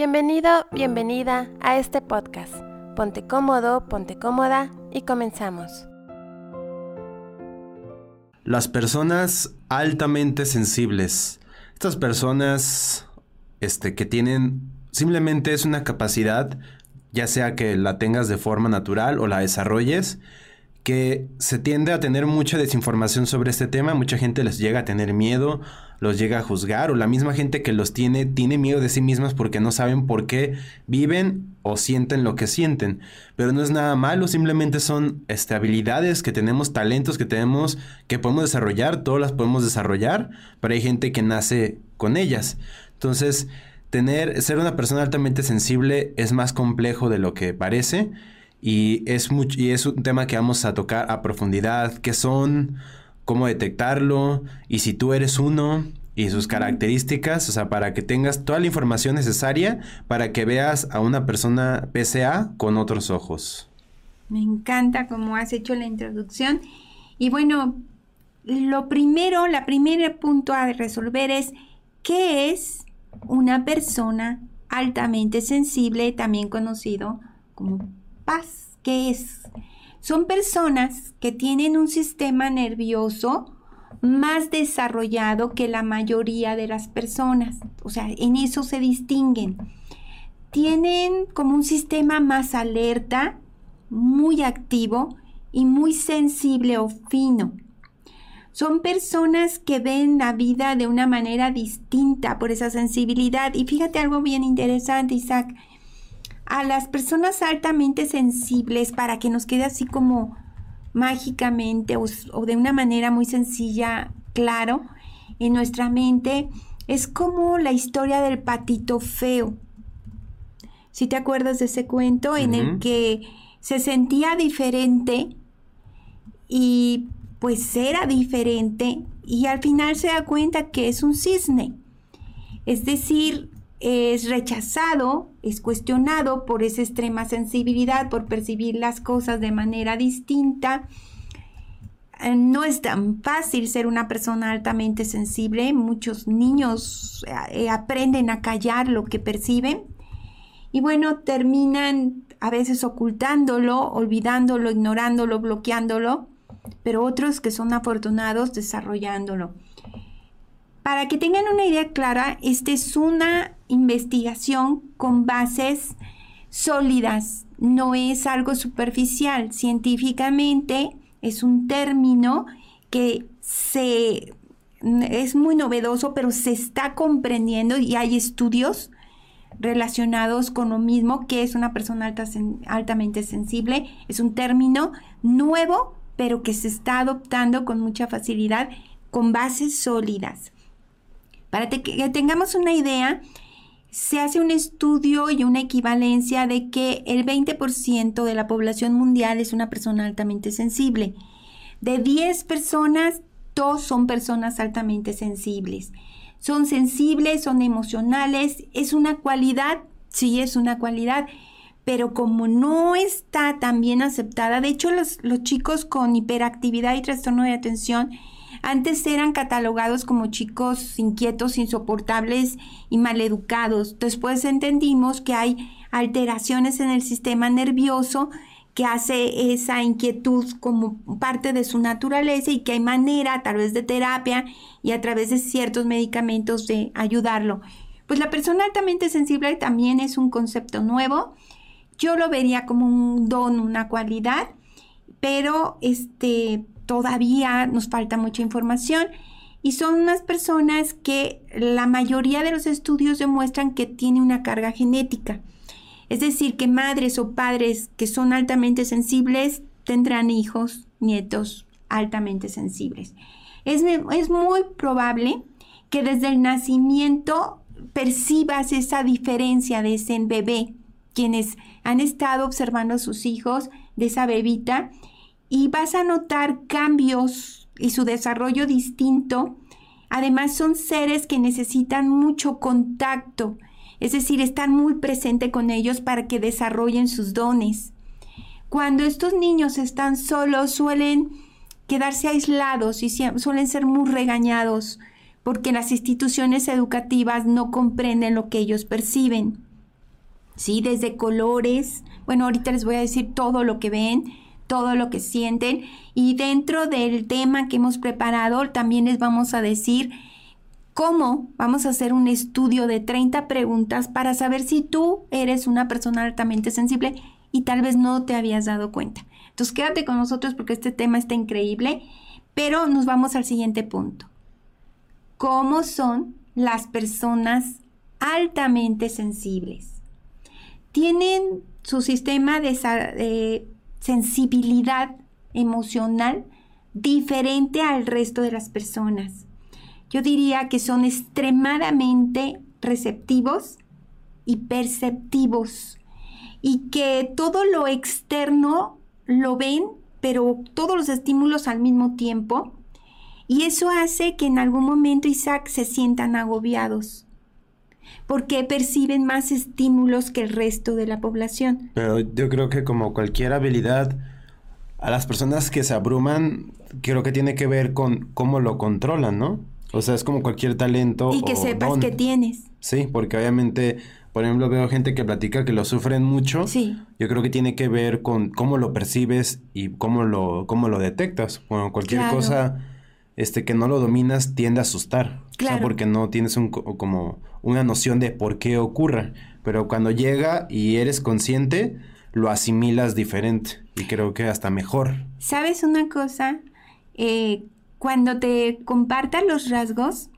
Bienvenido, bienvenida a este podcast. Ponte cómodo, ponte cómoda y comenzamos. Las personas altamente sensibles. Estas personas este, que tienen simplemente es una capacidad, ya sea que la tengas de forma natural o la desarrolles, que se tiende a tener mucha desinformación sobre este tema, mucha gente les llega a tener miedo, los llega a juzgar, o la misma gente que los tiene tiene miedo de sí mismas porque no saben por qué viven o sienten lo que sienten. Pero no es nada malo, simplemente son este, habilidades que tenemos, talentos que tenemos, que podemos desarrollar, todas las podemos desarrollar, pero hay gente que nace con ellas. Entonces, tener, ser una persona altamente sensible es más complejo de lo que parece y es, y es un tema que vamos a tocar a profundidad, qué son, cómo detectarlo y si tú eres uno y sus características, o sea, para que tengas toda la información necesaria para que veas a una persona PCA con otros ojos. Me encanta cómo has hecho la introducción. Y bueno, lo primero, la primera punto a resolver es qué es una persona altamente sensible, también conocido como ¿Qué es? Son personas que tienen un sistema nervioso más desarrollado que la mayoría de las personas. O sea, en eso se distinguen. Tienen como un sistema más alerta, muy activo y muy sensible o fino. Son personas que ven la vida de una manera distinta por esa sensibilidad. Y fíjate algo bien interesante, Isaac a las personas altamente sensibles para que nos quede así como mágicamente o, de una manera muy sencilla, claro, en nuestra mente, es como la historia del patito feo. Si te acuerdas de ese cuento en el que se sentía diferente y pues era diferente y al final se da cuenta que es un cisne. Es decir, es rechazado, es cuestionado por esa extrema sensibilidad, por percibir las cosas de manera distinta. Eh, no es tan fácil ser una persona altamente sensible. Muchos niños eh, aprenden a callar lo que perciben. Y bueno, terminan a veces ocultándolo, olvidándolo, ignorándolo, bloqueándolo, pero otros que son afortunados desarrollándolo. Para que tengan una idea clara, esta es una investigación con bases sólidas, no es algo superficial. Científicamente es un término que se es muy novedoso, pero se está comprendiendo y hay estudios relacionados con lo mismo que es una persona altamente sensible. Es un término nuevo, pero que se está adoptando con mucha facilidad con bases sólidas. Para que tengamos una idea, se hace un estudio y una equivalencia de que el 20% de la población mundial es una persona altamente sensible. De 10 personas, 2 son personas altamente sensibles. Son sensibles, son emocionales, es una cualidad, sí es una cualidad, pero como no está tan bien aceptada, de hecho los, los chicos con hiperactividad y trastorno de atención, antes eran catalogados como chicos inquietos, insoportables y maleducados. Después entendimos que hay alteraciones en el sistema nervioso que hace esa inquietud como parte de su naturaleza y que hay manera a través de terapia y a través de ciertos medicamentos de ayudarlo. Pues la persona altamente sensible también es un concepto nuevo. Yo lo vería como un don, una cualidad, pero este todavía nos falta mucha información y son unas personas que la mayoría de los estudios demuestran que tiene una carga genética. Es decir, que madres o padres que son altamente sensibles tendrán hijos, nietos altamente sensibles. Es, es muy probable que desde el nacimiento percibas esa diferencia de ese bebé. Quienes han estado observando a sus hijos, de esa bebita, y vas a notar cambios y su desarrollo distinto. Además son seres que necesitan mucho contacto, es decir, estar muy presente con ellos para que desarrollen sus dones. Cuando estos niños están solos suelen quedarse aislados y suelen ser muy regañados porque las instituciones educativas no comprenden lo que ellos perciben. ¿sí? Desde colores. Bueno, ahorita les voy a decir todo lo que ven, todo lo que sienten. Y dentro del tema que hemos preparado, también les vamos a decir cómo vamos a hacer un estudio de 30 preguntas para saber si tú eres una persona altamente sensible y tal vez no te habías dado cuenta. Entonces quédate con nosotros porque este tema está increíble, pero nos vamos al siguiente punto. ¿Cómo son las personas altamente sensibles? Tienen su sistema de, sensibilidad emocional diferente al resto de las personas. Yo diría que son extremadamente receptivos y perceptivos y que todo lo externo lo ven, pero todos los estímulos al mismo tiempo. Y eso hace que en algún momento Isaac se sientan agobiados porque perciben más estímulos que el resto de la población. Pero yo creo que como cualquier habilidad, a las personas que se abruman, creo que tiene que ver con cómo lo controlan, ¿no? O sea, es como cualquier talento. Y que sepas que tienes. Sí, porque obviamente, por ejemplo, veo gente que platica que lo sufren mucho. Sí. Yo creo que tiene que ver con cómo lo percibes y cómo lo, cómo lo detectas. Bueno, cualquier cosa este, que no lo dominas tiende a asustar. Claro. O sea, porque no tienes un, como una noción de por qué ocurre. Pero cuando llega y eres consciente, lo asimilas diferente. Y creo que hasta mejor. ¿Sabes una cosa? Eh, cuando te compartan los rasgos,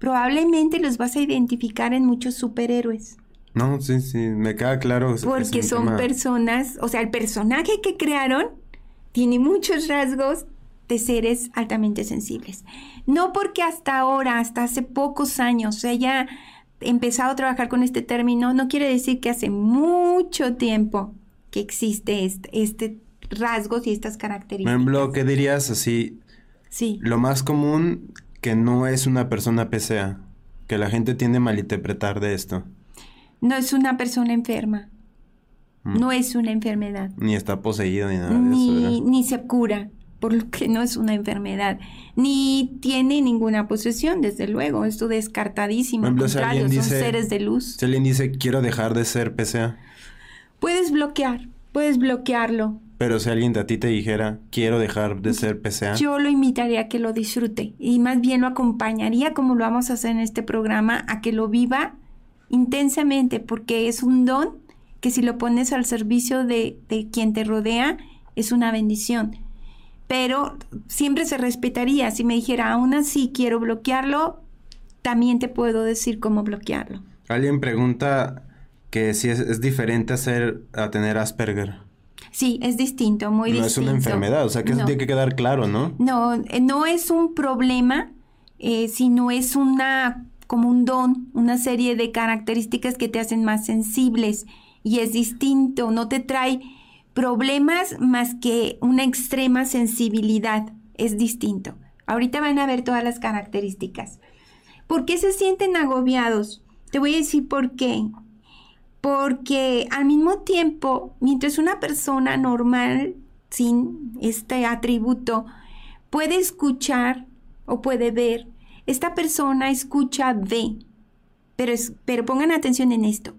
probablemente los vas a identificar en muchos superhéroes. No, sí, sí, me queda claro. Porque son personas, o sea, el personaje que crearon tiene muchos rasgos de seres altamente sensibles. No porque hasta ahora, hasta hace pocos años, se haya empezado a trabajar con este término, no quiere decir que hace mucho tiempo que existe este, este rasgos y estas características. En ejemplo, ¿qué dirías así? Sí. Lo más común que no es una persona PCA, que la gente tiende a malinterpretar de esto. No es una persona enferma. Mm. No es una enfermedad. Ni está poseída ni nada ni, de eso. Ni se cura por lo que no es una enfermedad, ni tiene ninguna posesión, desde luego, esto descartadísimo. Al contrario, son seres de luz. Si alguien dice quiero dejar de ser PCA. Puedes bloquear, puedes bloquearlo. Pero si alguien de a ti te dijera quiero dejar de ser PCA. Yo lo invitaría a que lo disfrute y más bien lo acompañaría como lo vamos a hacer en este programa, a que lo viva intensamente, porque es un don que si lo pones al servicio de, de quien te rodea, es una bendición pero siempre se respetaría. Si me dijera, aún así quiero bloquearlo, también te puedo decir cómo bloquearlo. Alguien pregunta que si es, diferente hacer, a tener Asperger. Sí, es distinto, muy distinto. No es una enfermedad, o sea que eso tiene que quedar claro, ¿no? No, eh, no es un problema, eh, sino es una como un don, una serie de características que te hacen más sensibles y es distinto, no te trae problemas más que una extrema sensibilidad. Es distinto. Ahorita van a ver todas las características. ¿Por qué se sienten agobiados? Te voy a decir por qué. Porque al mismo tiempo, mientras una persona normal, sin este atributo, puede escuchar o puede ver, esta persona escucha, ve. Pero, pero pongan atención en esto.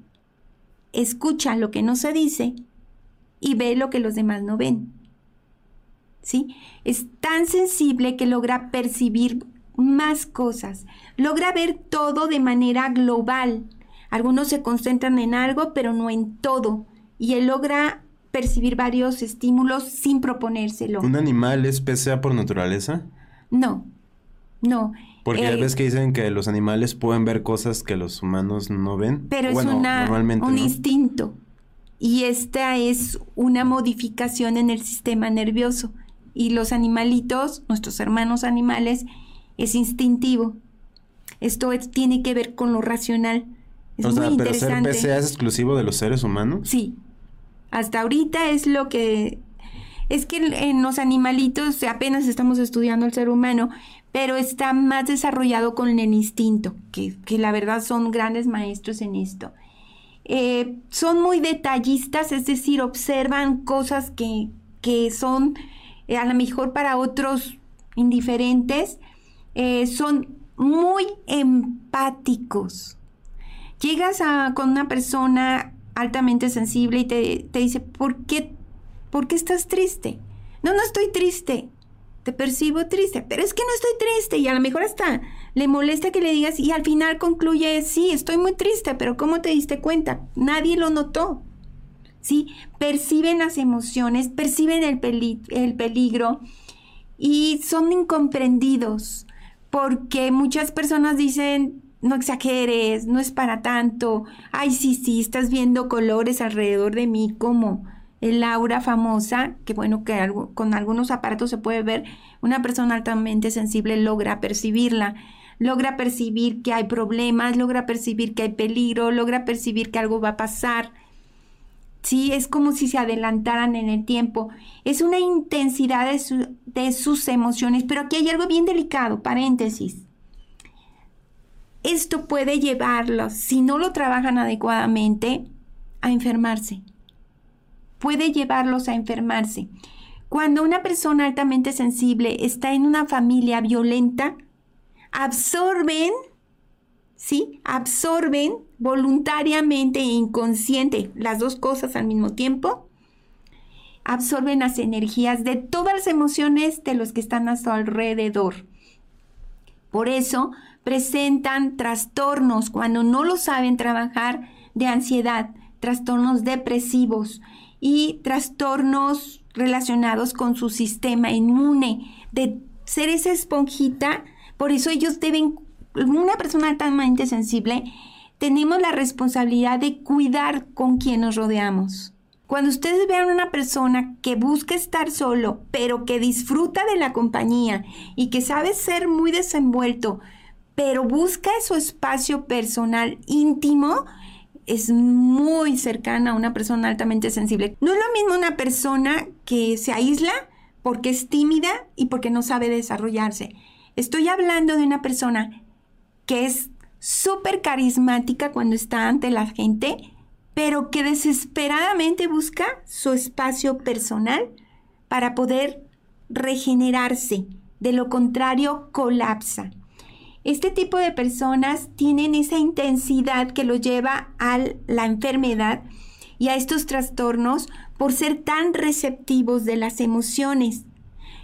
Escucha lo que no se dice y ve lo que los demás no ven. ¿Sí? Es tan sensible que logra percibir más cosas, logra ver todo de manera global. Algunos se concentran en algo, pero no en todo. Y él logra percibir varios estímulos sin proponérselo. ¿Un animal es PCA por naturaleza? No, no. Porque hay eh, veces que dicen que los animales pueden ver cosas que los humanos no ven. Pero es una, un instinto y esta es una modificación en el sistema nervioso. Y los animalitos, nuestros hermanos animales, es instintivo. Esto tiene que ver con lo racional. Es muy sea, ¿pero ser PCA es exclusivo de los seres humanos? Sí. Hasta ahorita es lo que... Es que en los animalitos apenas estamos estudiando el ser humano, pero está más desarrollado con el instinto, que, que la verdad son grandes maestros en esto. Eh, son muy detallistas, es decir, observan cosas que, son eh, a lo mejor para otros indiferentes, eh, son muy empáticos. Llegas a, con una persona altamente sensible y te, te dice, ¿por qué, ¿por qué estás triste? No, no estoy triste. Te percibo triste, pero es que no estoy triste y a lo mejor hasta le molesta que le digas y al final concluye, sí, estoy muy triste, pero ¿cómo te diste cuenta? Nadie lo notó. ¿Sí? Perciben las emociones, perciben el, el peligro y son incomprendidos porque muchas personas dicen, no exageres, no es para tanto, ay, sí, sí, estás viendo colores alrededor de mí como el aura famosa, que bueno, que con algunos aparatos se puede ver, una persona altamente sensible logra percibirla, logra percibir que hay problemas, logra percibir que hay peligro, logra percibir que algo va a pasar. Sí, es como si se adelantaran en el tiempo. Es una intensidad de, de sus emociones, pero aquí hay algo bien delicado, paréntesis. Esto puede llevarlos, si no lo trabajan adecuadamente, a enfermarse puede llevarlos a enfermarse. Cuando una persona altamente sensible está en una familia violenta, absorben, ¿sí? Absorben voluntariamente e inconsciente, las dos cosas al mismo tiempo, absorben las energías de todas las emociones de los que están a su alrededor. Por eso presentan trastornos cuando no lo saben trabajar de ansiedad, trastornos depresivos, y trastornos relacionados con su sistema inmune, de ser esa esponjita. Por eso ellos deben, una persona altamente sensible, tenemos la responsabilidad de cuidar con quien nos rodeamos. Cuando ustedes vean una persona que busca estar solo, pero que disfruta de la compañía y que sabe ser muy desenvuelto, pero busca su espacio personal íntimo, es muy cercana a una persona altamente sensible. No es lo mismo una persona que se aísla porque es tímida y porque no sabe desarrollarse. Estoy hablando de una persona que es súper carismática cuando está ante la gente, pero que desesperadamente busca su espacio personal para poder regenerarse. De lo contrario, colapsa. Este tipo de personas tienen esa intensidad que lo lleva a la enfermedad y a estos trastornos por ser tan receptivos de las emociones.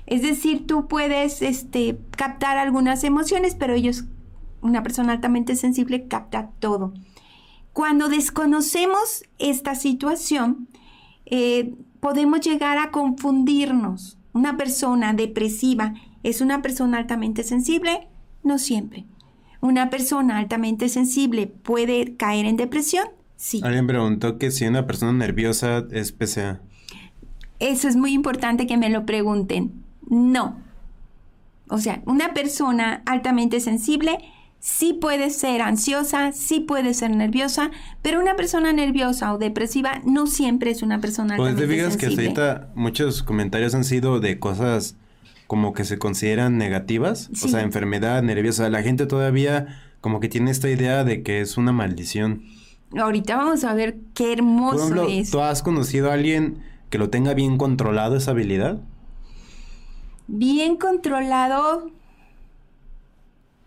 Es decir, tú puedes este, captar algunas emociones, pero ellos, una persona altamente sensible, capta todo. Cuando desconocemos esta situación, eh, podemos llegar a confundirnos. Una persona depresiva es una persona altamente sensible, no siempre. ¿Una persona altamente sensible puede caer en depresión? Sí. Alguien preguntó que si una persona nerviosa es PCA. Eso es muy importante que me lo pregunten. No. O sea, una persona altamente sensible sí puede ser ansiosa, sí puede ser nerviosa, pero una persona nerviosa o depresiva no siempre es una persona pues altamente sensible. Pues te fijas que ahorita muchos comentarios han sido de cosas como que se consideran negativas, o sea, enfermedad nerviosa. La gente todavía como que tiene esta idea de que es una maldición. Ahorita vamos a ver qué hermoso es. ¿Tú has conocido a alguien que lo tenga bien controlado esa habilidad? Bien controlado.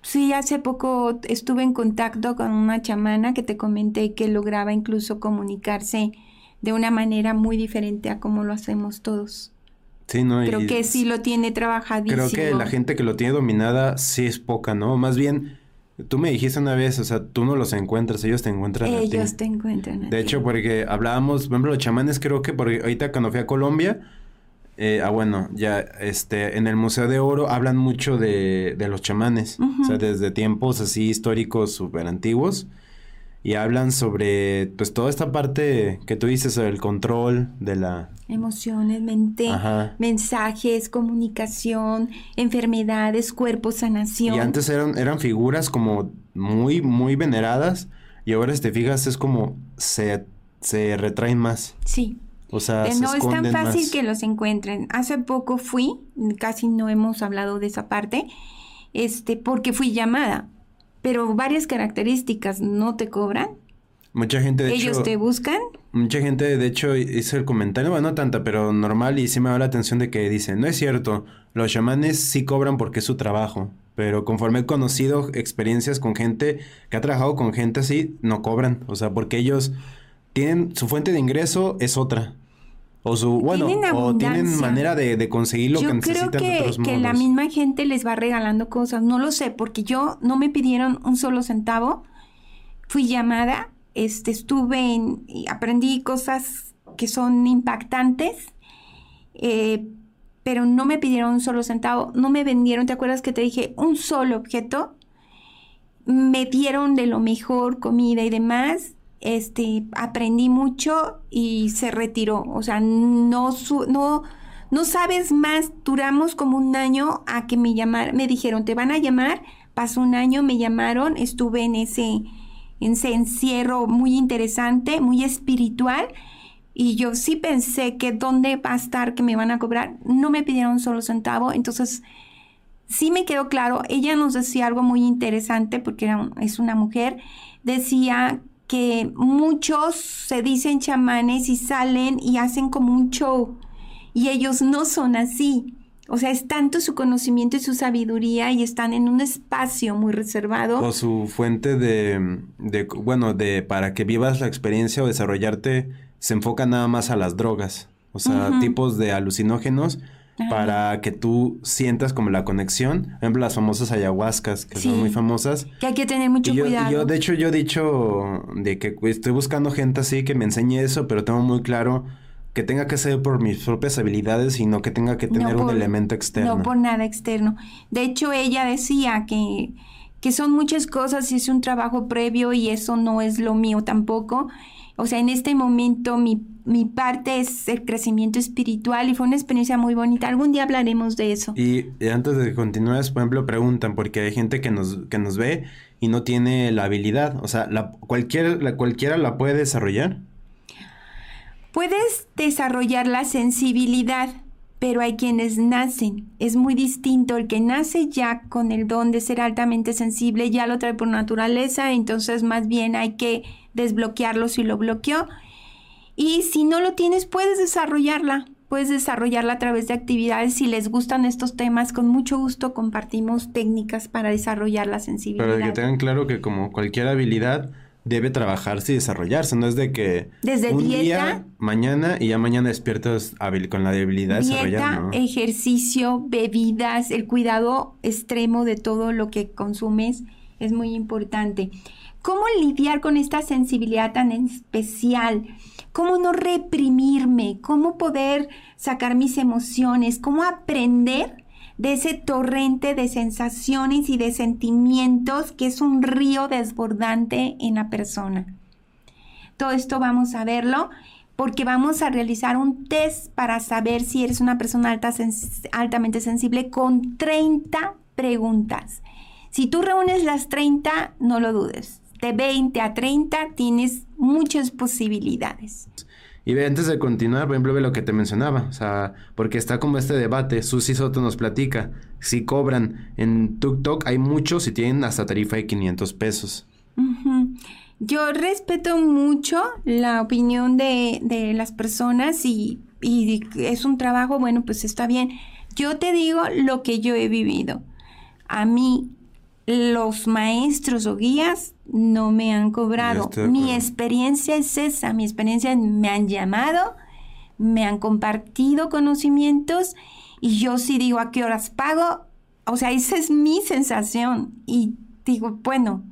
Sí, hace poco estuve en contacto con una chamana que te comenté que lograba incluso comunicarse de una manera muy diferente a como lo hacemos todos. Sí, ¿no? Creo que sí lo tiene trabajadísimo. Creo que la gente que lo tiene dominada sí es poca, ¿no? Más bien, tú me dijiste una vez, o sea, tú no los encuentras, ellos te encuentran ellos a ti. Ellos te encuentran a De hecho, porque hablábamos, por ejemplo, los chamanes, creo que porque ahorita cuando fui a Colombia, eh, ah, bueno, ya, este, en el Museo de Oro hablan mucho de, de los chamanes, o sea, desde tiempos así históricos súper antiguos y hablan sobre pues toda esta parte que tú dices sobre el control de la emociones, mente, mensajes, comunicación, enfermedades, cuerpo, sanación. Y antes eran eran figuras como muy muy veneradas y ahora si te fijas es como se se retraen más. Sí. O sea, eh, no es tan fácil que los encuentren. Hace poco fui, casi no hemos hablado de esa parte, este, porque fui llamada pero varias características no te cobran. Mucha gente, de ¿Ellos te buscan? Mucha gente, de hecho, hizo el comentario, bueno, no tanta, pero normal, y sí me da la atención de que dicen, no es cierto, los chamanes sí cobran porque es su trabajo, pero conforme he conocido experiencias con gente que ha trabajado con gente así, no cobran, o sea, porque ellos tienen su fuente de ingreso es otra. O su, bueno, Tienen o tienen manera de, de conseguir lo yo que necesitan creo de que, otros que la misma gente les va regalando cosas. No lo sé, porque yo no me pidieron un solo centavo. Fui llamada, este, estuve en, y aprendí cosas que son impactantes, eh, pero no me pidieron un solo centavo. No me vendieron, ¿te acuerdas que te dije un solo objeto? Me dieron de lo mejor comida y demás. Este, aprendí mucho y se retiró. O sea, no, su- no, no sabes más. Duramos como un año a que me llamaran. Me dijeron, te van a llamar. Pasó un año, me llamaron. Estuve en ese, en ese encierro muy interesante, muy espiritual. Y yo sí pensé que dónde va a estar que me van a cobrar. No me pidieron un solo centavo. Entonces, sí me quedó claro. Ella nos decía algo muy interesante porque era es una mujer. Decía que muchos se dicen chamanes y salen y hacen como un show. Y ellos no son así. O sea, es tanto su conocimiento y su sabiduría y están en un espacio muy reservado. O su fuente de, de, bueno, de para que vivas la experiencia o desarrollarte, se enfoca nada más a las drogas. O sea, tipos de alucinógenos Ajá. para que tú sientas como la conexión. Por ejemplo, las famosas ayahuascas, que Sí. son muy famosas. Que hay que tener mucho Y yo, cuidado. yo, de hecho, yo he dicho de que estoy buscando gente así que me enseñe eso, pero tengo muy claro que tenga que ser por mis propias habilidades y no que tenga que tener un por- elemento externo. No por nada externo. De hecho, ella decía que, que son muchas cosas y es un trabajo previo y eso no es lo mío tampoco. O sea, en este momento mi, mi parte es el crecimiento espiritual y fue una experiencia muy bonita. Algún día hablaremos de eso. Y antes de que continúes, por ejemplo, preguntan, porque hay gente que nos, que nos ve y no tiene la habilidad. O sea, la, cualquier, la, cualquiera la puede desarrollar. Puedes desarrollar la sensibilidad, pero hay quienes nacen. Es muy distinto. El que nace ya con el don de ser altamente sensible ya lo trae por naturaleza, entonces más bien hay que desbloquearlo si lo bloqueó. Y si no lo tienes, puedes desarrollarla. Puedes desarrollarla a través de actividades. Si les gustan estos temas, con mucho gusto compartimos técnicas para desarrollar la sensibilidad. Pero que tengan claro que como cualquier habilidad debe trabajarse y desarrollarse. No es de que Desde un dieta- día, mañana y ya mañana despiertas con la habilidad Dieta, desarrollada. ¿no? ejercicio, bebidas, el cuidado extremo de todo lo que consumes es muy importante. ¿Cómo lidiar con esta sensibilidad tan especial? ¿Cómo no reprimirme? ¿Cómo poder sacar mis emociones? ¿Cómo aprender de ese torrente de sensaciones y de sentimientos que es un río desbordante en la persona? Todo esto vamos a verlo porque vamos a realizar un test para saber si eres una persona altamente sensible con 30 preguntas. Si tú reúnes las 30, no lo dudes. De 20 a 30 tienes muchas posibilidades. Y ve, antes de continuar, por ejemplo, ve lo que te mencionaba, o sea, porque está como este debate, Susi Soto nos platica, si cobran en TikTok, hay muchos y tienen hasta tarifa de 500 pesos. Yo respeto mucho la opinión de, de las personas y, y es un trabajo, bueno, pues está bien. Yo te digo lo que yo he vivido. A mí, los maestros o guías no me han cobrado. Mi experiencia es esa. Mi experiencia es, me han llamado, me han compartido conocimientos y yo sí digo a qué horas pago. O sea, esa es mi sensación. Y digo, bueno,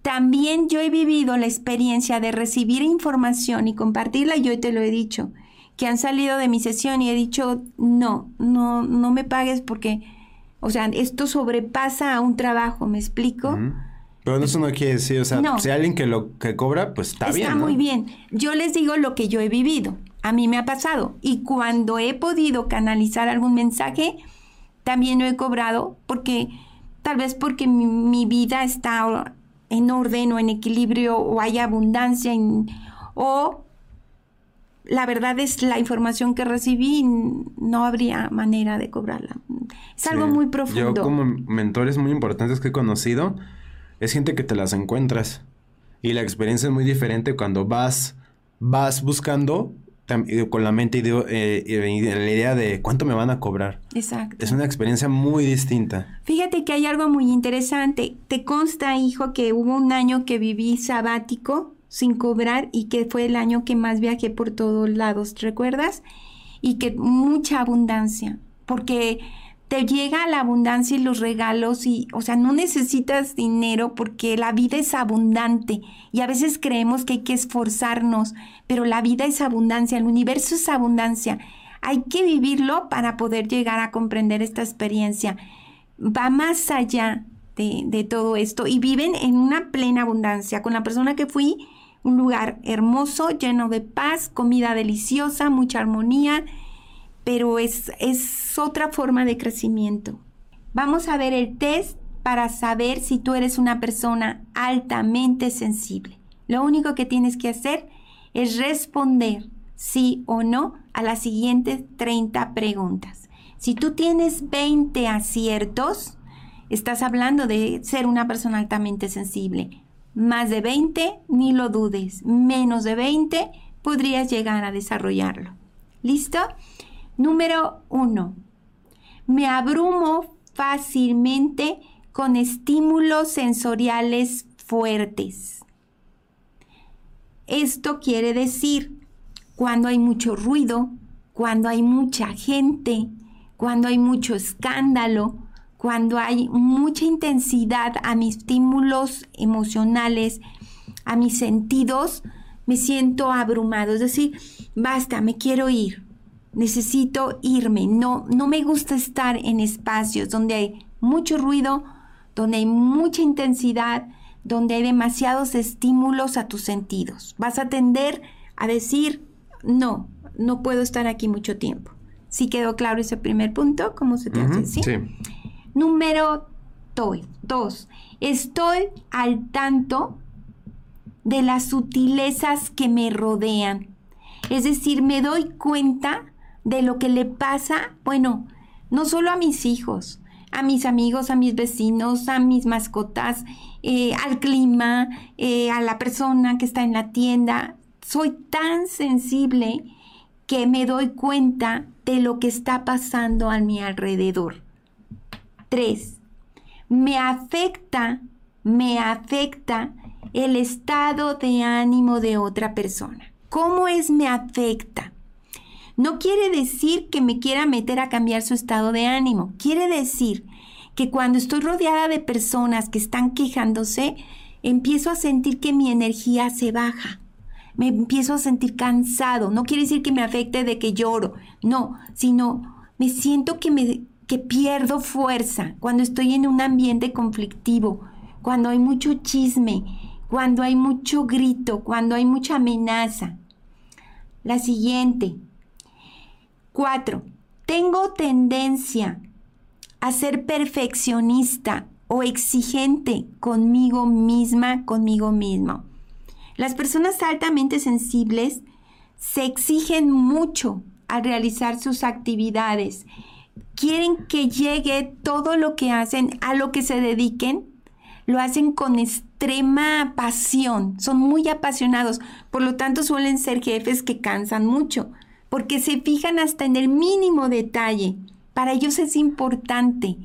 también yo he vivido la experiencia de recibir información y compartirla, yo te lo he dicho, que han salido de mi sesión y he dicho, no, no, no me pagues porque, o sea, esto sobrepasa a un trabajo, ¿me explico? Ujú. Pero eso no quiere decir, o sea, No. si hay alguien que lo que cobra, pues está, Está bien. ¿no? muy bien. Yo les digo lo que yo he vivido. A mí me ha pasado. Y cuando he podido canalizar algún mensaje, también lo he cobrado porque tal vez porque mi, mi vida está en orden o en equilibrio o hay abundancia en- o la verdad es la información que recibí no habría manera de cobrarla. Es algo Sí. muy profundo. Yo como mentores muy importantes que he conocido, es gente que te las encuentras. Y la experiencia es muy diferente cuando vas, vas buscando con la mente y, de- eh, y la idea de cuánto me van a cobrar. Exacto. Es una experiencia muy distinta. Fíjate que hay algo muy interesante. Te consta, hijo, que hubo un año que viví sabático sin cobrar y que fue el año que más viajé por todos lados, ¿recuerdas? Y que mucha abundancia, porque te llega la abundancia y los regalos y, o sea, no necesitas dinero porque la vida es abundante y a veces creemos que hay que esforzarnos, pero la vida es abundancia, el universo es abundancia. Hay que vivirlo para poder llegar a comprender esta experiencia. Va más allá de, de todo esto y viven en una plena abundancia. Con la persona que fui, un lugar hermoso, lleno de paz, comida deliciosa, mucha armonía pero es, es otra forma de crecimiento. Vamos a ver el test para saber si tú eres una persona altamente sensible. Lo único que tienes que hacer es responder sí o no a las siguientes 30 preguntas. Si tú tienes 20 aciertos, estás hablando de ser una persona altamente sensible. Más de 20, ni lo dudes. Menos de 20, podrías llegar a desarrollarlo. ¿Listo? Número uno, me abrumo fácilmente con estímulos sensoriales fuertes. Esto quiere decir cuando hay mucho ruido, cuando hay mucha gente, cuando hay mucho escándalo, cuando hay mucha intensidad a mis estímulos emocionales, a mis sentidos, me siento abrumado. Es decir, basta, me quiero ir necesito irme, no, no me gusta estar en espacios donde hay mucho ruido, donde hay mucha intensidad, donde hay demasiados estímulos a tus sentidos. Vas a tender a decir, no, no puedo estar aquí mucho tiempo. ¿Sí quedó claro ese primer punto? ¿Cómo se te hace? ¿Sí? Número dos, estoy al tanto de las sutilezas que me rodean. Es decir, me doy cuenta de lo que le pasa, bueno, no solo a mis hijos, a mis amigos, a mis vecinos, a mis mascotas, eh, al clima, eh, a la persona que está en la tienda. Soy tan sensible que me doy cuenta de lo que está pasando a mi alrededor. Tres, me afecta, me afecta el estado de ánimo de otra persona. ¿Cómo es me afecta? No quiere decir que me quiera meter a cambiar su estado de ánimo. Quiere decir que cuando estoy rodeada de personas que están quejándose, empiezo a sentir que mi energía se baja. Me empiezo a sentir cansado. No quiere decir que me afecte de que lloro. No, sino me siento que me que pierdo fuerza cuando estoy en un ambiente conflictivo, cuando hay mucho chisme, cuando hay mucho grito, cuando hay mucha amenaza. La siguiente, Cuatro, tengo tendencia a ser perfeccionista o exigente conmigo misma, conmigo mismo. Las personas altamente sensibles se exigen mucho al realizar sus actividades. Quieren que llegue todo lo que hacen, a lo que se dediquen, lo hacen con extrema pasión, son muy apasionados, por lo tanto suelen ser jefes que cansan mucho porque se fijan hasta en el mínimo detalle. Para ellos es importante.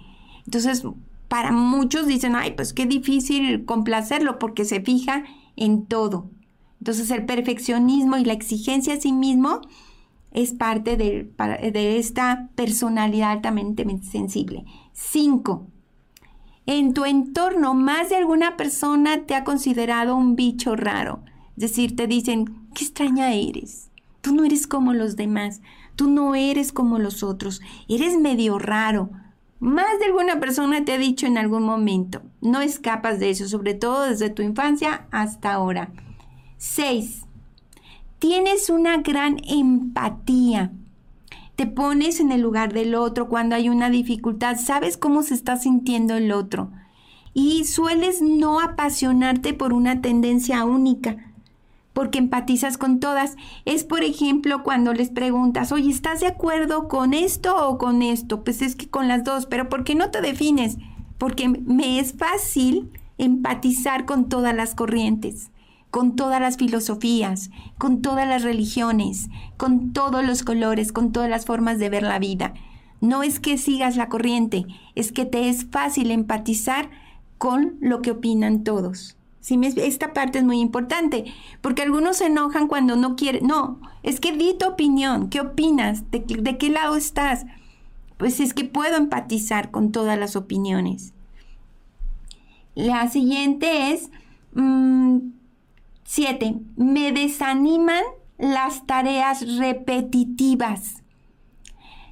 Entonces, para muchos dicen, ay, pues qué difícil complacerlo porque se fija en todo. Entonces, el perfeccionismo y la exigencia a sí mismo es parte de, de esta personalidad altamente sensible. Cinco, en tu entorno más de alguna persona te ha considerado un bicho raro. Es decir, te dicen, qué extraña eres. Tú no eres como los demás, tú no eres como los otros, eres medio raro. Más de alguna persona te ha dicho en algún momento, no escapas de eso, sobre todo desde tu infancia hasta ahora. 6. Tienes una gran empatía. Te pones en el lugar del otro cuando hay una dificultad, sabes cómo se está sintiendo el otro. Y sueles no apasionarte por una tendencia única porque empatizas con todas. Es, por ejemplo, cuando les preguntas, oye, ¿estás de acuerdo con esto o con esto? Pues es que con las dos, pero ¿por qué no te defines? Porque me es fácil empatizar con todas las corrientes, con todas las filosofías, con todas las religiones, con todos los colores, con todas las formas de ver la vida. No es que sigas la corriente, es que te es fácil empatizar con lo que opinan todos. ¿Sí esta parte es muy importante, porque algunos se enojan cuando no quieren. No, es que di tu opinión. ¿Qué opinas? ¿De, qué lado estás? Pues es que puedo empatizar con todas las opiniones. La siguiente es, mm, siete, me desaniman las tareas repetitivas.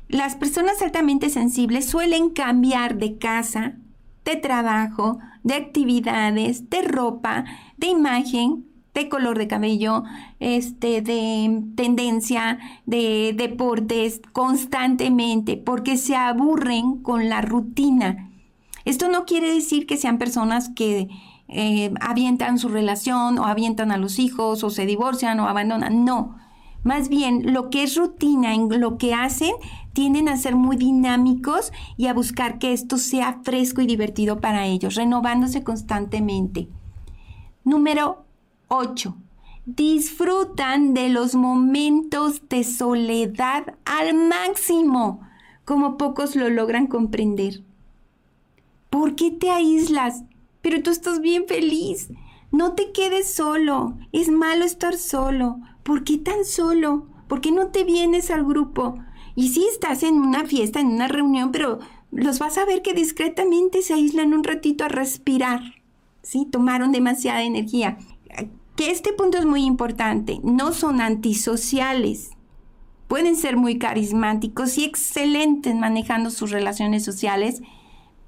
Las personas altamente sensibles suelen cambiar de casa, de trabajo, de actividades, de ropa, de imagen, de color de cabello, este, de tendencia, de deportes constantemente, porque se aburren con la rutina. Esto no quiere decir que sean personas que eh, avientan su relación o avientan a los hijos o se divorcian o abandonan. No, más bien, lo que es rutina en lo que hacen, tienden a ser muy dinámicos y a buscar que esto sea fresco y divertido para ellos, renovándose constantemente. Número 8. Disfrutan de los momentos de soledad al máximo, como pocos lo logran comprender. ¿Por qué te aíslas? Pero tú estás bien feliz. No te quedes solo. Es malo estar solo. ¿por qué tan solo? ¿Por qué no te vienes al grupo? Y sí estás en una fiesta, en una reunión, pero los vas a ver que discretamente se aíslan un ratito a respirar. ¿Sí? Tomaron demasiada energía. Que este punto es muy importante. No son antisociales. Pueden ser muy carismáticos y excelentes manejando sus relaciones sociales,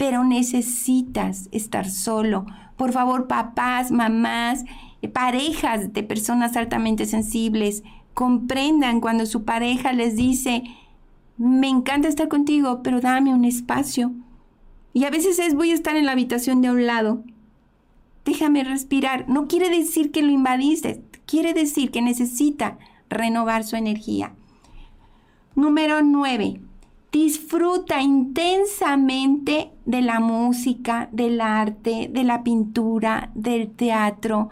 pero necesitas estar solo. Por favor, papás, mamás, parejas de personas altamente sensibles comprendan cuando su pareja les dice, me encanta estar contigo, pero dame un espacio. Y a veces es, voy a estar en la habitación de un lado. Déjame respirar. No quiere decir que lo invadiste, quiere decir que necesita renovar su energía. Número 9. Disfruta intensamente de la música, del arte, de la pintura, del teatro,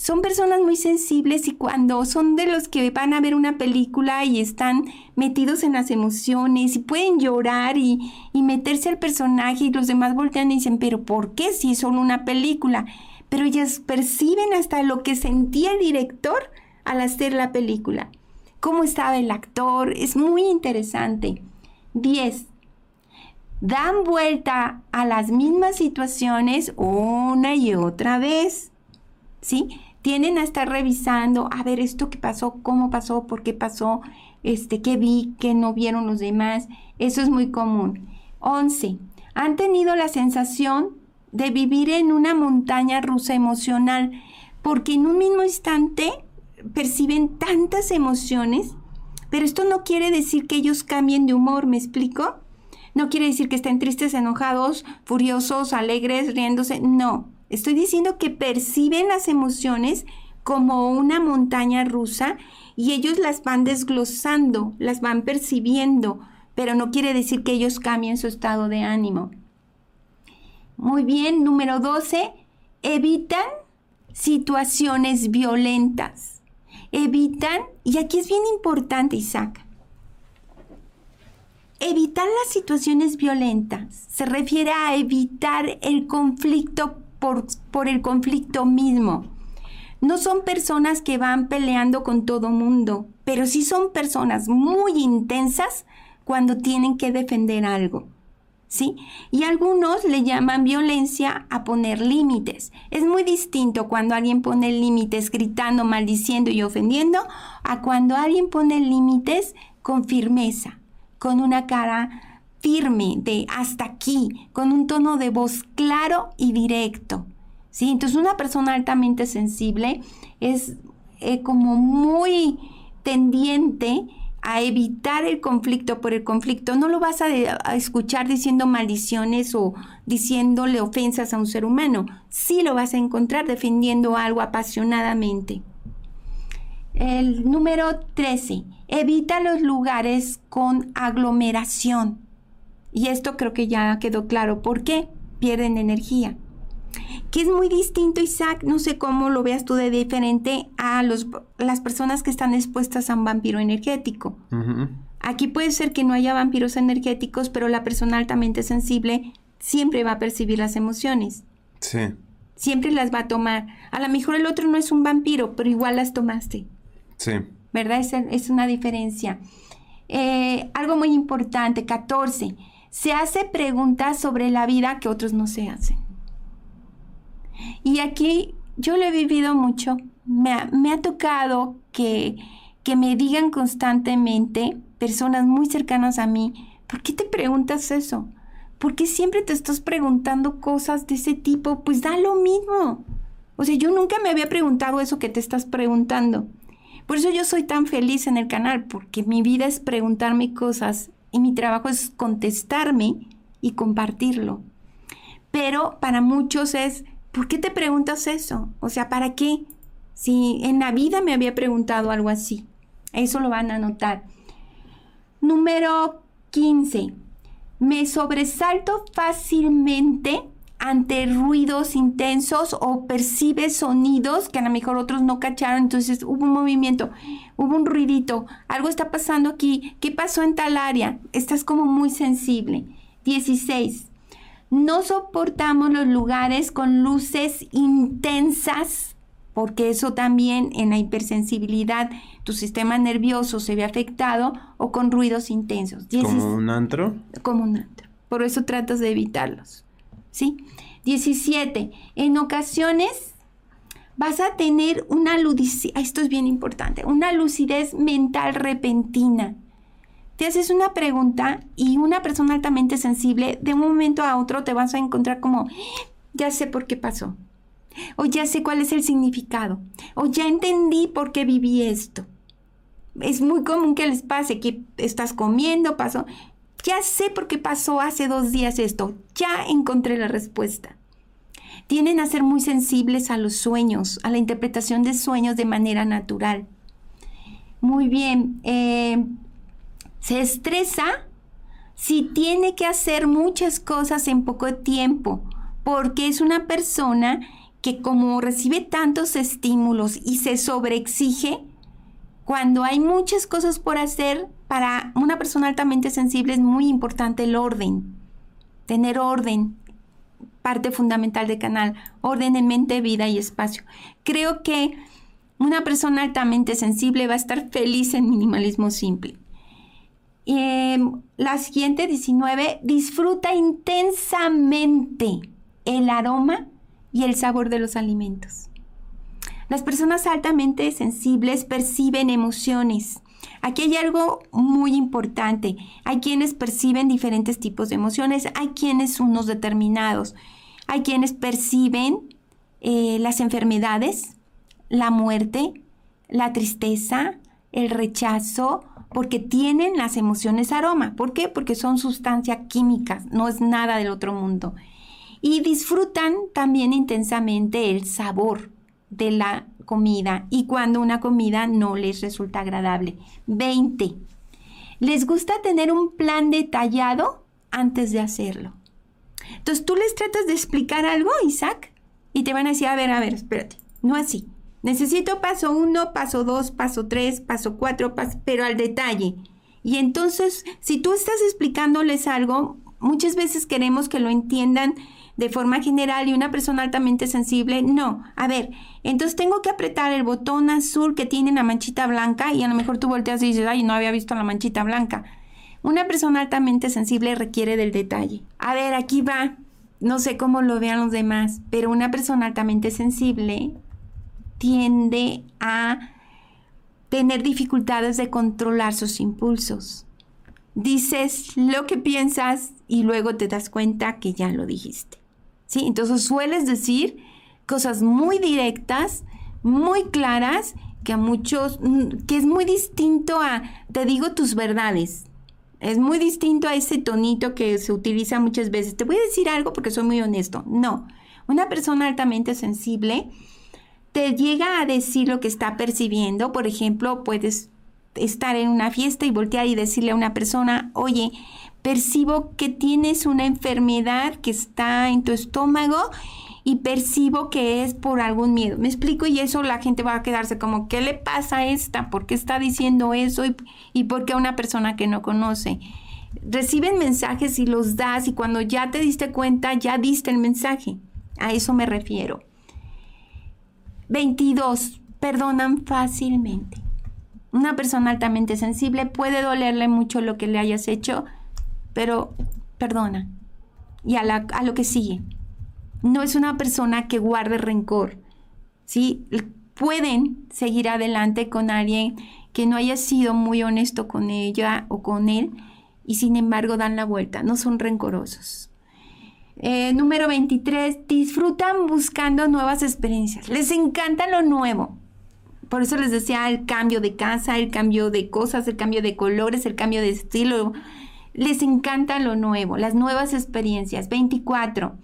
son personas muy sensibles y cuando son de los que van a ver una película y están metidos en las emociones y pueden llorar y, meterse al personaje y los demás voltean y dicen, pero ¿por qué si es solo una película? Pero ellas perciben hasta lo que sentía el director al hacer la película. Cómo estaba el actor, es muy interesante. 10. Dan vuelta a las mismas situaciones una y otra vez. ¿Sí? tienen a estar revisando, a ver esto que pasó, cómo pasó, por qué pasó, este, qué vi, qué no vieron los demás. Eso es muy común. 11. Han tenido la sensación de vivir en una montaña rusa emocional, porque en un mismo instante perciben tantas emociones, pero esto no quiere decir que ellos cambien de humor, ¿me explico? No quiere decir que estén tristes, enojados, furiosos, alegres, riéndose, no Estoy diciendo que perciben las emociones como una montaña rusa y ellos las van desglosando, las van percibiendo, pero no quiere decir que ellos cambien su estado de ánimo. Muy bien, número 12, evitan situaciones violentas. Evitan, y aquí es bien importante, Isaac, evitar las situaciones violentas se refiere a evitar el conflicto por, el conflicto mismo. No son personas que van peleando con todo mundo, pero sí son personas muy intensas cuando tienen que defender algo. ¿Sí? Y algunos le llaman violencia a poner límites. Es muy distinto cuando alguien pone límites gritando, maldiciendo y ofendiendo, a cuando alguien pone límites con firmeza, con una cara firme de hasta aquí, con un tono de voz claro y directo. ¿sí? Entonces una persona altamente sensible es eh, como muy tendiente a evitar el conflicto por el conflicto. No lo vas a, escuchar diciendo maldiciones o diciéndole ofensas a un ser humano. Sí lo vas a encontrar defendiendo algo apasionadamente. El número 13. Evita los lugares con aglomeración. Y esto creo que ya quedó claro. ¿Por qué? Pierden energía. Que es muy distinto, Isaac, no sé cómo lo veas tú de diferente a los, las personas que están expuestas a un vampiro energético. Aquí puede ser que no haya vampiros energéticos, pero la persona altamente sensible siempre va a percibir las emociones. Sí. siempre las va a tomar. A lo mejor el otro no es un vampiro, pero igual las tomaste. Sí. ¿Verdad? Es, es una diferencia. Eh, algo muy importante, 14. Se hace preguntas sobre la vida que otros no se hacen. Y aquí yo lo he vivido mucho. Me ha, me ha tocado que, que me digan constantemente personas muy cercanas a mí, ¿por qué te preguntas eso? ¿Por qué siempre te estás preguntando cosas de ese tipo? Pues da lo mismo. O sea, yo nunca me había preguntado eso que te estás preguntando. Por eso yo soy tan feliz en el canal, porque mi vida es preguntarme cosas y mi trabajo es contestarme y compartirlo. Pero para muchos es, ¿por qué te preguntas eso? O sea, ¿para qué? Si en la vida me había preguntado algo así. Eso lo van a notar. Número 15. Me sobresalto fácilmente ante ruidos intensos o percibe sonidos que a lo mejor otros no cacharon, entonces hubo un movimiento, hubo un ruidito, algo está pasando aquí, ¿qué pasó en tal área? Estás como muy sensible. 16. No soportamos los lugares con luces intensas porque eso también en la hipersensibilidad tu sistema nervioso se ve afectado o con ruidos intensos. ¿Como un antro? Como un antro. Por eso tratas de evitarlos. ¿Sí? 17. En ocasiones vas a tener una lucidez, esto es bien importante, una lucidez mental repentina. Te haces una pregunta y una persona altamente sensible, de un momento a otro te vas a encontrar como, ya sé por qué pasó, o ya sé cuál es el significado, o ya entendí por qué viví esto. Es muy común que les pase que estás comiendo, pasó, ya sé por qué pasó hace dos días esto, ya encontré la respuesta. Tienen a ser muy sensibles a los sueños, a la interpretación de sueños de manera natural. Muy bien, eh, se estresa si tiene que hacer muchas cosas en poco tiempo, porque es una persona que como recibe tantos estímulos y se sobreexige, cuando hay muchas cosas por hacer, para una persona altamente sensible es muy importante el orden, tener orden, parte fundamental del canal, orden en mente, vida y espacio. Creo que una persona altamente sensible va a estar feliz en minimalismo simple. Em, la siguiente, 19, disfruta intensamente el aroma y el sabor de los alimentos. Las personas altamente sensibles perciben emociones. Aquí hay algo muy importante. Hay quienes perciben diferentes tipos de emociones, hay quienes unos determinados, hay quienes perciben eh, las enfermedades, la muerte, la tristeza, el rechazo, porque tienen las emociones aroma. ¿Por qué? Porque son sustancias químicas, no es nada del otro mundo y disfrutan también intensamente el sabor de la comida y cuando una comida no les resulta agradable. 20. Les gusta tener un plan detallado antes de hacerlo. Entonces tú les tratas de explicar algo, Isaac, y te van a decir, a ver, a ver, espérate, no así. Necesito paso 1, paso 2, paso 3, paso 4, pero al detalle. Y entonces, si tú estás explicándoles algo, muchas veces queremos que lo entiendan de forma general y una persona altamente sensible, no. A ver, entonces tengo que apretar el botón azul que tiene la manchita blanca y a lo mejor tú volteas y dices, ay, no había visto la manchita blanca. Una persona altamente sensible requiere del detalle. A ver, aquí va. No sé cómo lo vean los demás, pero una persona altamente sensible tiende a tener dificultades de controlar sus impulsos. Dices lo que piensas y luego te das cuenta que ya lo dijiste. ¿sí? Entonces sueles decir cosas muy directas, muy claras, que a muchos, mm, que es muy distinto a, te digo tus verdades. Es muy distinto a ese tonito que se utiliza muchas veces. Te voy a decir algo porque soy muy honesto. No, una persona altamente sensible te llega a decir lo que está percibiendo. Por ejemplo, puedes estar en una fiesta y voltear y decirle a una persona, oye, percibo que tienes una enfermedad que está en tu estómago y percibo que es por algún miedo. Me explico y eso la gente va a quedarse como, ¿qué le pasa a esta? ¿Por qué está diciendo eso? ¿Y, y por qué a una persona que no conoce? Reciben mensajes y los das y cuando ya te diste cuenta, ya diste el mensaje. A eso me refiero. 22. Perdonan fácilmente. Una persona altamente sensible puede dolerle mucho lo que le hayas hecho, pero perdona. Y a, lo que sigue. No es una persona que guarde rencor. ¿sí? Pueden seguir adelante con alguien que no haya sido muy honesto con ella o con él y sin embargo dan la vuelta, no son rencorosos. Eh, número 23, disfrutan buscando nuevas experiencias. Les encanta lo nuevo. Por eso les decía el cambio de casa, el cambio de cosas, el cambio de colores, el cambio de estilo. Les encanta lo nuevo, las nuevas experiencias. 24.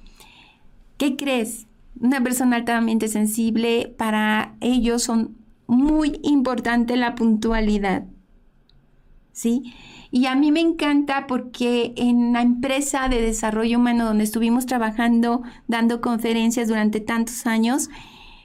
¿Qué crees? Una persona altamente sensible, para ellos son muy importante la puntualidad. ¿Sí? Y a mí me encanta porque en la empresa de desarrollo humano donde estuvimos trabajando, dando conferencias durante tantos años,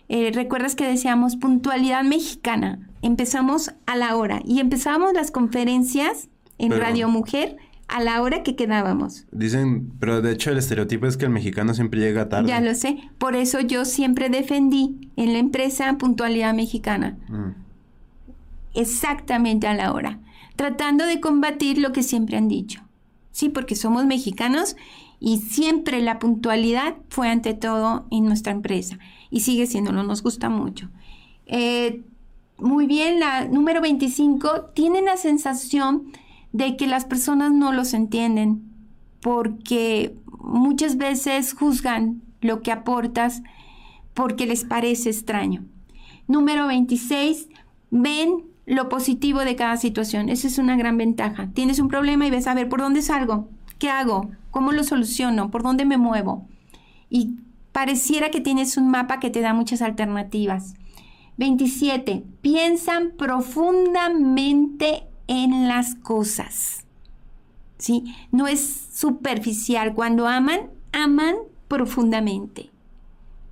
eh, recuerdas que decíamos puntualidad mexicana. Empezamos a la hora y empezamos las conferencias en Radio Mujer a la hora que quedábamos. Dicen, pero de hecho el estereotipo es que el mexicano siempre llega tarde. Ya lo sé, por eso yo siempre defendí en la empresa puntualidad mexicana. Mm. Exactamente a la hora, tratando de combatir lo que siempre han dicho. Sí, porque somos mexicanos y siempre la puntualidad fue ante todo en nuestra empresa y sigue siendo, nos gusta mucho. Eh, muy bien, la número 25, tienen la sensación de que las personas no los entienden porque muchas veces juzgan lo que aportas porque les parece extraño. Número 26, ven lo positivo de cada situación. Esa es una gran ventaja. Tienes un problema y ves a ver por dónde salgo, qué hago, cómo lo soluciono, por dónde me muevo. Y pareciera que tienes un mapa que te da muchas alternativas. 27. Piensan profundamente en las cosas. ¿Sí? No es superficial. Cuando aman, aman profundamente.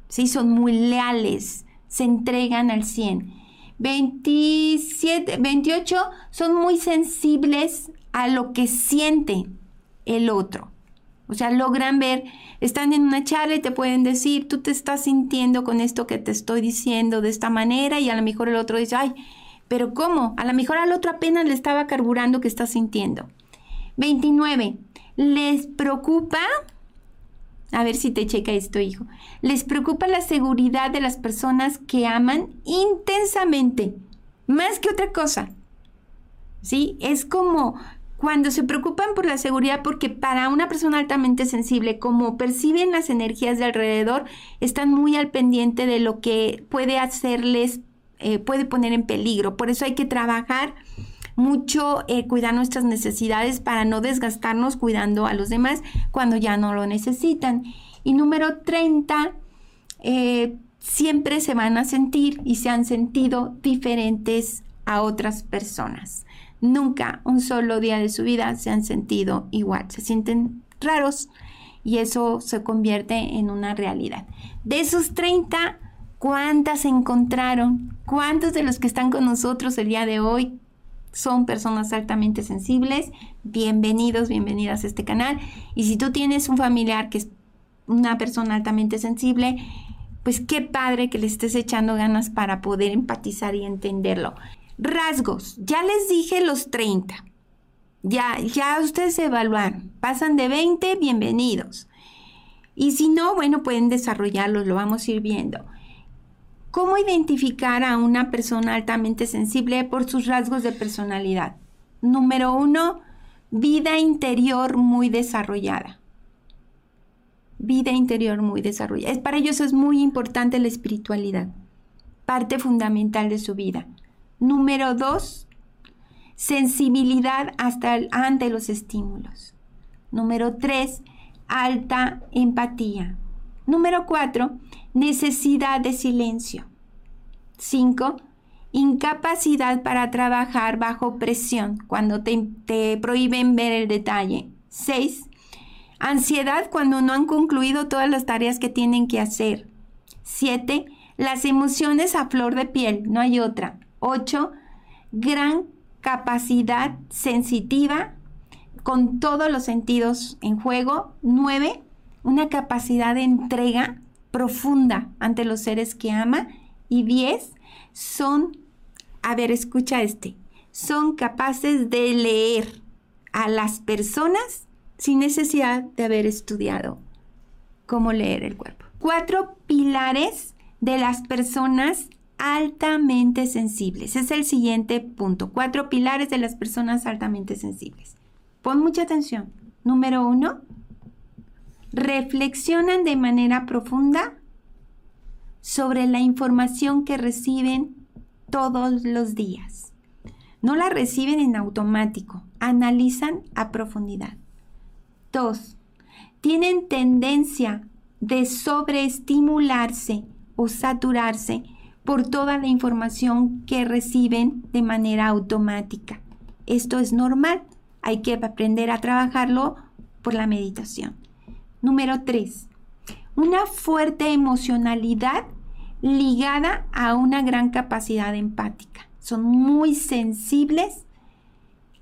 ¿Sí? Son muy leales, se entregan al 100. 27, 28 son muy sensibles a lo que siente el otro. O sea, logran ver, están en una charla y te pueden decir, tú te estás sintiendo con esto que te estoy diciendo de esta manera y a lo mejor el otro dice, ay, pero ¿cómo? A lo mejor al otro apenas le estaba carburando que está sintiendo. 29. Les preocupa, a ver si te checa esto, hijo, les preocupa la seguridad de las personas que aman intensamente, más que otra cosa. ¿Sí? Es como cuando se preocupan por la seguridad, porque para una persona altamente sensible, como perciben las energías de alrededor, están muy al pendiente de lo que puede hacerles eh, puede poner en peligro. Por eso hay que trabajar mucho, eh, cuidar nuestras necesidades para no desgastarnos cuidando a los demás cuando ya no lo necesitan. Y número 30, eh, siempre se van a sentir y se han sentido diferentes a otras personas. Nunca un solo día de su vida se han sentido igual, se sienten raros y eso se convierte en una realidad. De esos 30, ¿Cuántas encontraron? ¿Cuántos de los que están con nosotros el día de hoy son personas altamente sensibles? Bienvenidos, bienvenidas a este canal. Y si tú tienes un familiar que es una persona altamente sensible, pues qué padre que le estés echando ganas para poder empatizar y entenderlo. Rasgos, ya les dije los 30. Ya, ya ustedes evaluaron. Pasan de 20, bienvenidos. Y si no, bueno, pueden desarrollarlos, lo vamos a ir viendo. ¿Cómo identificar a una persona altamente sensible por sus rasgos de personalidad? Número uno, vida interior muy desarrollada. Vida interior muy desarrollada. Para ellos es muy importante la espiritualidad, parte fundamental de su vida. Número dos, sensibilidad hasta ante los estímulos. Número tres, alta empatía. Número cuatro, necesidad de silencio. 5. Incapacidad para trabajar bajo presión cuando te, prohíben ver el detalle. 6. Ansiedad cuando no han concluido todas las tareas que tienen que hacer. 7. Las emociones a flor de piel, no hay otra. 8. Gran capacidad sensitiva con todos los sentidos en juego. 9. Una capacidad de entrega profunda ante los seres que ama. y 10 son, a ver, escucha este, son capaces de leer a las personas sin necesidad de haber estudiado cómo leer el cuerpo. Cuatro pilares de las personas altamente sensibles. Es el siguiente punto. Cuatro pilares de las personas altamente sensibles. Pon mucha atención. Número uno, reflexionan de manera profunda sobre la información que reciben todos los días. No la reciben en automático, analizan a profundidad. Dos, tienen tendencia de sobreestimularse o saturarse por toda la información que reciben de manera automática. Esto es normal, hay que aprender a trabajarlo por la meditación. Número 3. Una fuerte emocionalidad ligada a una gran capacidad empática. Son muy sensibles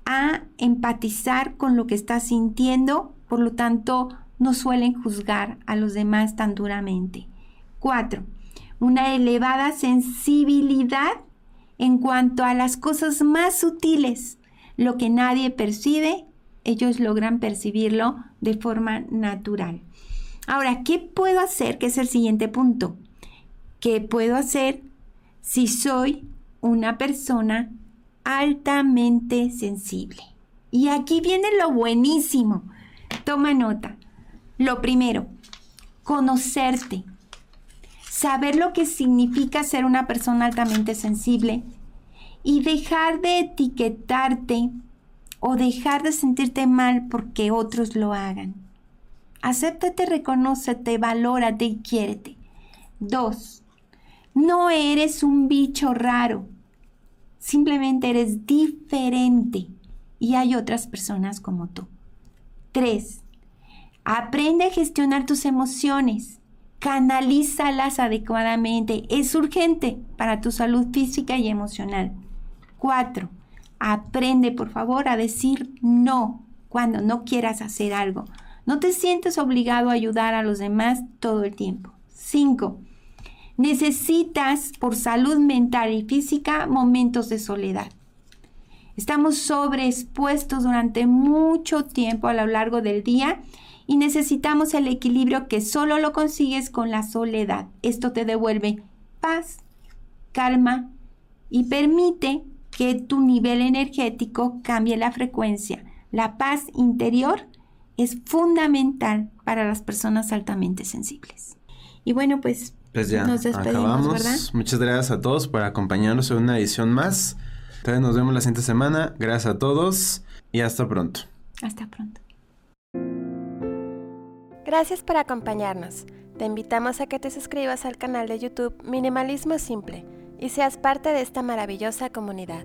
a empatizar con lo que está sintiendo, por lo tanto no suelen juzgar a los demás tan duramente. 4. Una elevada sensibilidad en cuanto a las cosas más sutiles. Lo que nadie percibe, ellos logran percibirlo de forma natural. Ahora, ¿qué puedo hacer? Que es el siguiente punto. ¿Qué puedo hacer si soy una persona altamente sensible? Y aquí viene lo buenísimo. Toma nota. Lo primero, conocerte. Saber lo que significa ser una persona altamente sensible y dejar de etiquetarte o dejar de sentirte mal porque otros lo hagan. Acéptate, reconócete, valórate y quiérete. Dos, no eres un bicho raro. Simplemente eres diferente y hay otras personas como tú. Tres, Aprende a gestionar tus emociones. Canalízalas adecuadamente. Es urgente para tu salud física y emocional. 4. Aprende, por favor, a decir no cuando no quieras hacer algo. No te sientes obligado a ayudar a los demás todo el tiempo. 5. Necesitas, por salud mental y física, momentos de soledad. Estamos sobreexpuestos durante mucho tiempo a lo largo del día y necesitamos el equilibrio que solo lo consigues con la soledad. Esto te devuelve paz, calma y permite que tu nivel energético cambie la frecuencia. La paz interior es fundamental para las personas altamente sensibles. Y bueno, pues, pues ya nos despedimos, ¿verdad? Muchas gracias a todos por acompañarnos en una edición más. Entonces nos vemos la siguiente semana. Gracias a todos y hasta pronto. Hasta pronto. Gracias por acompañarnos. Te invitamos a que te suscribas al canal de YouTube Minimalismo Simple y seas parte de esta maravillosa comunidad.